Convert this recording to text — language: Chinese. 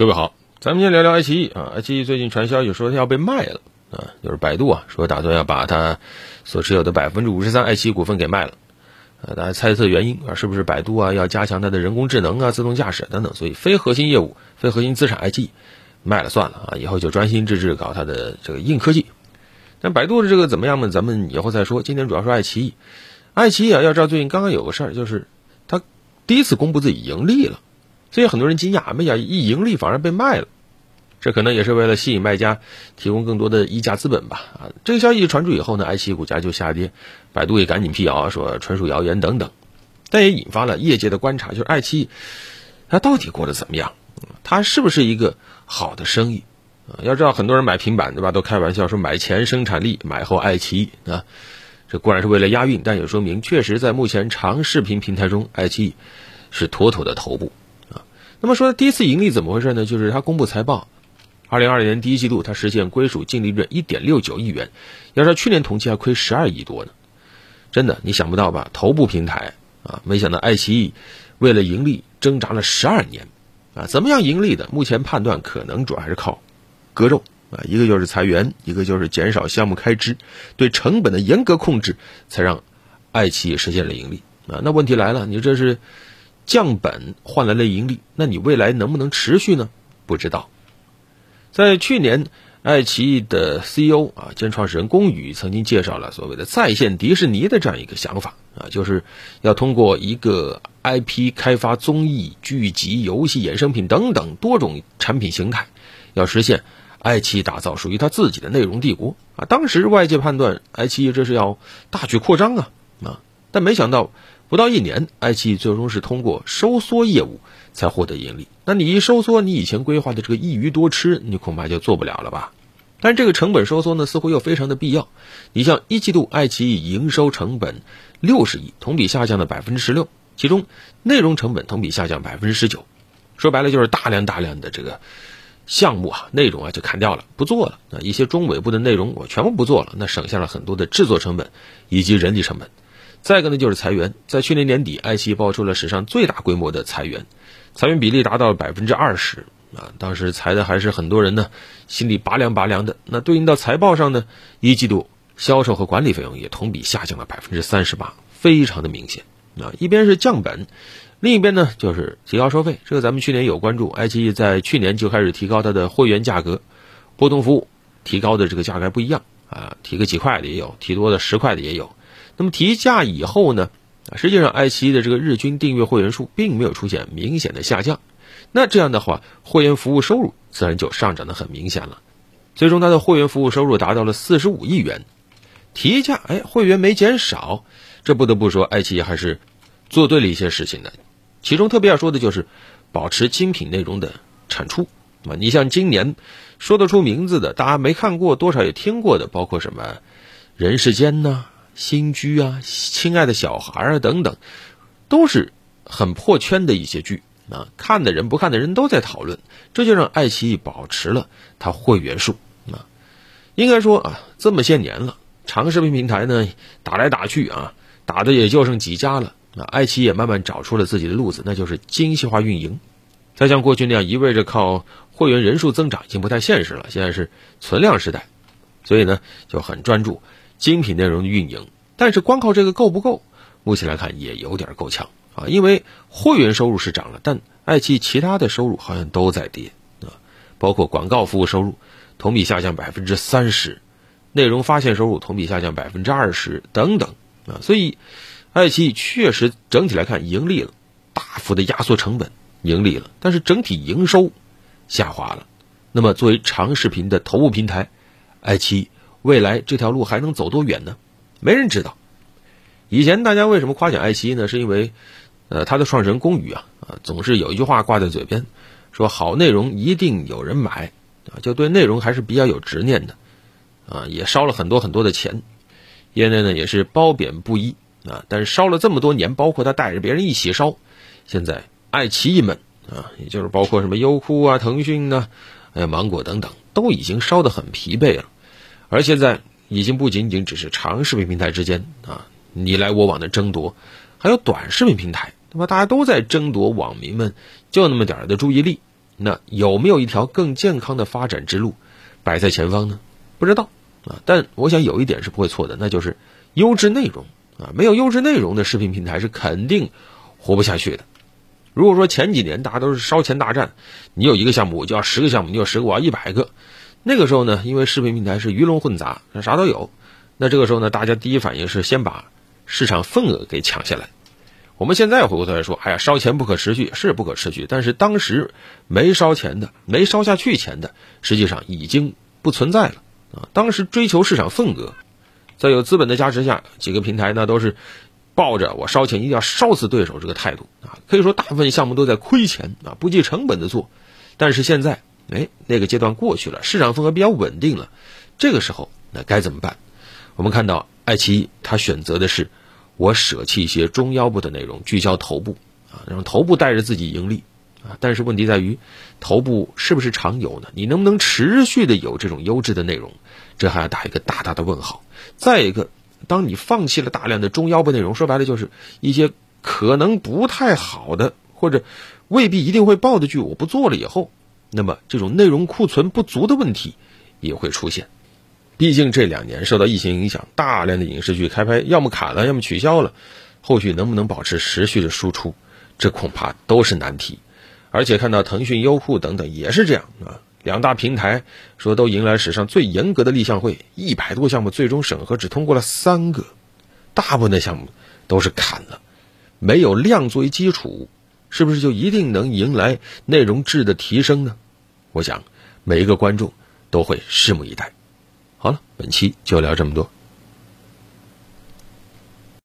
各位好，咱们先聊聊爱奇艺啊。爱奇艺最近传消息说要被卖了啊，就是百度啊说打算要把它所持有的百分之五十三爱奇艺股份给卖了。呃，大家猜测原因啊，是不是百度啊要加强它的人工智能啊、自动驾驶等等，所以非核心业务、非核心资产爱奇艺卖了算了啊，以后就专心致志搞它的这个硬科技。但百度的这个怎么样呢？咱们以后再说。今天主要说爱奇艺。爱奇艺啊，要知道最近刚刚有个事儿，就是它第一次公布自己盈利了，所以很多人惊讶，没想一盈利反而被卖了。这可能也是为了吸引卖家，提供更多的溢价资本吧。啊，这个消息传出以后呢，爱奇艺股价就下跌，百度也赶紧辟谣说纯属谣言等等。但也引发了业界的观察，就是爱奇艺它到底过得怎么样？它是不是一个好的生意？要知道很多人买平板对吧，都开玩笑说买前生产力，买后爱奇艺啊。这固然是为了押韵，但也说明确实在目前长视频平台中，爱奇艺是妥妥的头部。那么说第一次盈利怎么回事呢？就是它公布财报。二零二零年第一季度，它实现归属净利润一点六九亿元，要说去年同期还亏十二亿多呢。真的，你想不到吧？头部平台啊，没想到爱奇艺为了盈利挣扎了十二年啊！怎么样盈利的？目前判断可能主要还是靠割肉啊，一个就是裁员，一个就是减少项目开支，对成本的严格控制，才让爱奇艺实现了盈利啊。那问题来了，你这是降本换来了盈利，那你未来能不能持续呢？不知道。在去年，爱奇艺的 CEO 啊兼创始人龚宇曾经介绍了所谓的在线迪士尼的这样一个想法啊，就是要通过一个 IP 开发综艺、剧集、游戏衍生品等等多种产品形态，要实现爱奇艺打造属于他自己的内容帝国啊。当时外界判断爱奇艺这是要大举扩张啊啊，但没想到不到一年，爱奇艺最终是通过收缩业务。才获得盈利。那你一收缩，你以前规划的这个一鱼多吃，你恐怕就做不了了吧？但这个成本收缩呢，似乎又非常的必要。你像一季度爱奇艺营收成本六十亿，同比下降了百分之十六，其中内容成本同比下降百分之十九。说白了就是大量大量的这个项目啊，内容啊就砍掉了，不做了。啊，一些中尾部的内容我全部不做了，那省下了很多的制作成本以及人力成本。再一个呢，就是裁员。在去年年底，爱奇艺爆出了史上最大规模的裁员。裁员比例达到了百分之二十啊！当时裁的还是很多人呢，心里拔凉拔凉的。那对应到财报上呢，一季度销售和管理费用也同比下降了百分之三十八，非常的明显啊！一边是降本，另一边呢就是提高收费。这个咱们去年有关注，爱奇艺在去年就开始提高它的会员价格，波动服务提高的这个价格不一样啊，提个几块的也有，提多的十块的也有。那么提价以后呢？实际上，爱奇艺的这个日均订阅会员数并没有出现明显的下降，那这样的话，会员服务收入自然就上涨的很明显了。最终，它的会员服务收入达到了四十五亿元，提价，哎，会员没减少，这不得不说，爱奇艺还是做对了一些事情的。其中特别要说的就是保持精品内容的产出啊，你像今年说得出名字的，大家没看过，多少也听过的，包括什么《人世间》呢？新居啊，亲爱的小孩啊，等等，都是很破圈的一些剧啊。看的人不看的人都在讨论，这就让爱奇艺保持了它会员数啊。应该说啊，这么些年了，长视频平台呢打来打去啊，打的也就剩几家了啊。爱奇艺也慢慢找出了自己的路子，那就是精细化运营。再像过去那样一味着靠会员人数增长，已经不太现实了。现在是存量时代，所以呢就很专注。精品内容的运营，但是光靠这个够不够？目前来看也有点够呛啊，因为会员收入是涨了，但爱奇艺其他的收入好像都在跌啊，包括广告服务收入同比下降百分之三十，内容发现收入同比下降百分之二十等等啊，所以爱奇艺确实整体来看盈利了，大幅的压缩成本盈利了，但是整体营收下滑了。那么作为长视频的头部平台，爱奇艺。未来这条路还能走多远呢？没人知道。以前大家为什么夸奖爱奇艺呢？是因为，呃，他的创始人龚宇啊，啊，总是有一句话挂在嘴边，说好内容一定有人买，啊，就对内容还是比较有执念的，啊，也烧了很多很多的钱，业内呢也是褒贬不一啊。但是烧了这么多年，包括他带着别人一起烧，现在爱奇艺们啊，也就是包括什么优酷啊、腾讯呢，还有芒果等等，都已经烧得很疲惫了。而现在已经不仅仅只是长视频平台之间啊你来我往的争夺，还有短视频平台，那么大家都在争夺网民们就那么点儿的注意力那有没有一条更健康的发展之路摆在前方呢？不知道啊。但我想有一点是不会错的，那就是优质内容啊。没有优质内容的视频平台是肯定活不下去的。如果说前几年大家都是烧钱大战，你有一个项目我就要十个项目，你有十个我要一百个。那个时候呢，因为视频平台是鱼龙混杂，啥都有。那这个时候呢，大家第一反应是先把市场份额给抢下来。我们现在回过头来说，哎呀，烧钱不可持续是不可持续，但是当时没烧钱的、没烧下去钱的，实际上已经不存在了啊。当时追求市场份额，在有资本的加持下，几个平台呢都是抱着我烧钱一定要烧死对手这个态度啊。可以说大部分项目都在亏钱啊，不计成本的做。但是现在，哎，那个阶段过去了，市场份额比较稳定了，这个时候那该怎么办？我们看到爱奇艺，它选择的是。我舍弃一些中腰部的内容，聚焦头部啊，让头部带着自己盈利啊。但是问题在于，头部是不是常有呢？你能不能持续的有这种优质的内容？这还要打一个大大的问号。再一个，当你放弃了大量的中腰部内容，说白了就是一些可能不太好的或者未必一定会爆的剧，我不做了以后，那么这种内容库存不足的问题也会出现。毕竟这两年受到疫情影响，大量的影视剧开拍要么砍了，要么取消了，后续能不能保持持续的输出，这恐怕都是难题。而且看到腾讯、优酷等等也是这样啊，两大平台说都迎来史上最严格的立项会，一百多项目最终审核只通过了三个，大部分的项目都是砍了，没有量作为基础，是不是就一定能迎来内容质的提升呢？我想每一个观众都会拭目以待。好了，本期就聊这么多。